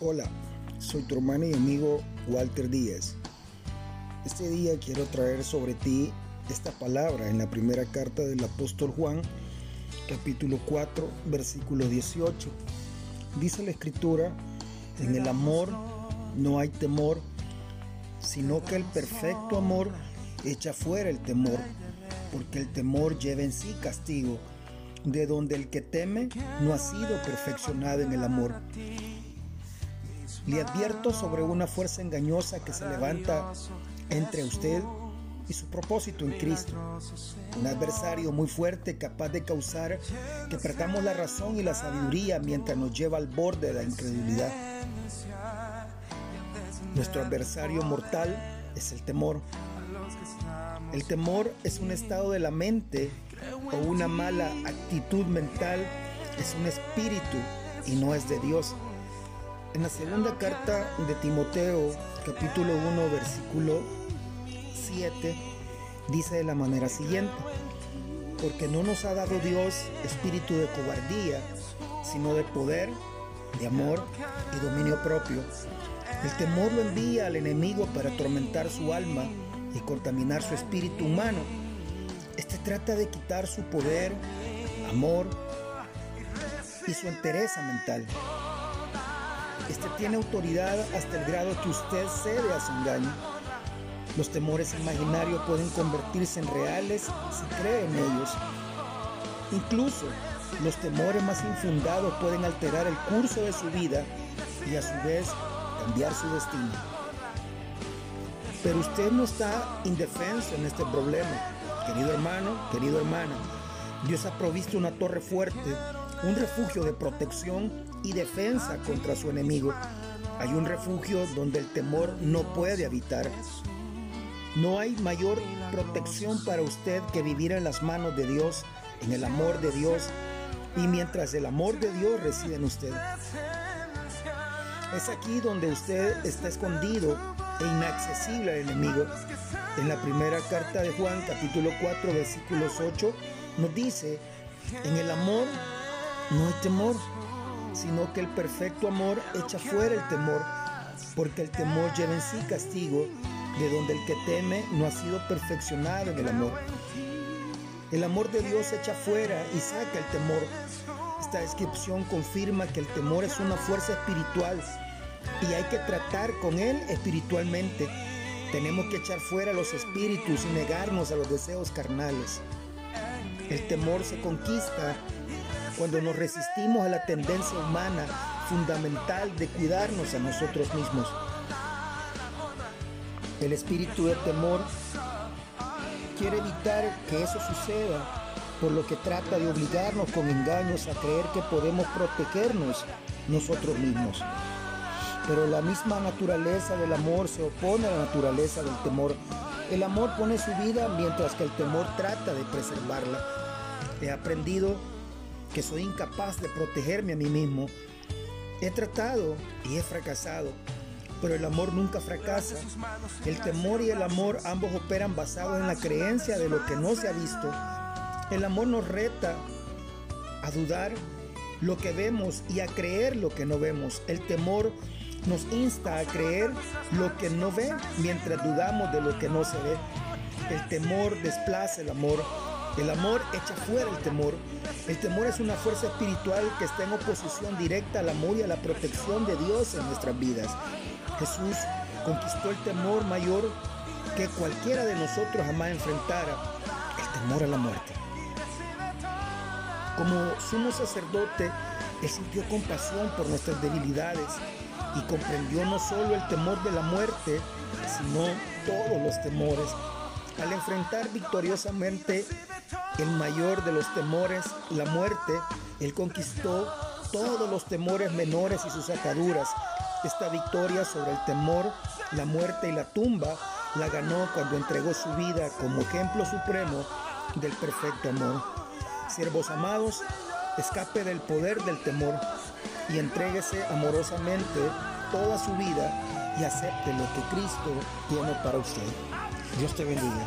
Hola, soy tu hermano y amigo Walter Díaz. Este día quiero traer sobre ti esta palabra en la primera carta del apóstol Juan, capítulo 4, versículo 18. Dice la escritura, en el amor no hay temor, sino que el perfecto amor echa fuera el temor, porque el temor lleva en sí castigo, de donde el que teme no ha sido perfeccionado en el amor. Le advierto sobre una fuerza engañosa que se levanta entre usted y su propósito en Cristo. Un adversario muy fuerte capaz de causar que perdamos la razón y la sabiduría mientras nos lleva al borde de la incredulidad. Nuestro adversario mortal es el temor. El temor es un estado de la mente o una mala actitud mental, es un espíritu y no es de Dios. En la segunda carta de Timoteo, capítulo 1, versículo 7, dice de la manera siguiente, porque no nos ha dado Dios espíritu de cobardía, sino de poder, de amor y dominio propio. El temor lo envía al enemigo para atormentar su alma y contaminar su espíritu humano. Este trata de quitar su poder, amor y su entereza mental. Este tiene autoridad hasta el grado que usted cede a su engaño. Los temores imaginarios pueden convertirse en reales si cree en ellos. Incluso los temores más infundados pueden alterar el curso de su vida y a su vez cambiar su destino. Pero usted no está indefenso en este problema. Querido hermano, querido hermana, Dios ha provisto una torre fuerte, un refugio de protección y defensa contra su enemigo. Hay un refugio donde el temor no puede habitar. No hay mayor protección para usted que vivir en las manos de Dios, en el amor de Dios, y mientras el amor de Dios reside en usted. Es aquí donde usted está escondido e inaccesible al enemigo. En la primera carta de Juan, capítulo 4, versículos 8, nos dice, en el amor no hay temor, sino que el perfecto amor echa fuera el temor, porque el temor lleva en sí castigo, de donde el que teme no ha sido perfeccionado en el amor. El amor de Dios echa fuera y saca el temor. Esta descripción confirma que el temor es una fuerza espiritual y hay que tratar con él espiritualmente. Tenemos que echar fuera los espíritus y negarnos a los deseos carnales. El temor se conquista cuando nos resistimos a la tendencia humana fundamental de cuidarnos a nosotros mismos. El espíritu de temor quiere evitar que eso suceda, por lo que trata de obligarnos con engaños a creer que podemos protegernos nosotros mismos. Pero la misma naturaleza del amor se opone a la naturaleza del temor. El amor pone su vida mientras que el temor trata de preservarla. He aprendido que soy incapaz de protegerme a mí mismo. He tratado y he fracasado, pero el amor nunca fracasa. El temor y el amor ambos operan basados en la creencia de lo que no se ha visto. El amor nos reta a dudar lo que vemos y a creer lo que no vemos. El temor nos insta a creer lo que no ve mientras dudamos de lo que no se ve. El temor desplaza el amor. El amor echa fuera el temor. El temor es una fuerza espiritual que está en oposición directa al amor y a la protección de Dios en nuestras vidas. Jesús conquistó el temor mayor que cualquiera de nosotros jamás enfrentara, el temor a la muerte. Como sumo sacerdote, Él sintió compasión por nuestras debilidades y comprendió no solo el temor de la muerte, sino todos los temores. Al enfrentar victoriosamente el mayor de los temores, la muerte, Él conquistó todos los temores menores y sus ataduras. Esta victoria sobre el temor, la muerte y la tumba la ganó cuando entregó su vida como ejemplo supremo del perfecto amor. Siervos amados, escape del poder del temor y entréguese amorosamente toda su vida y acepte lo que Cristo tiene para usted. Dios te bendiga.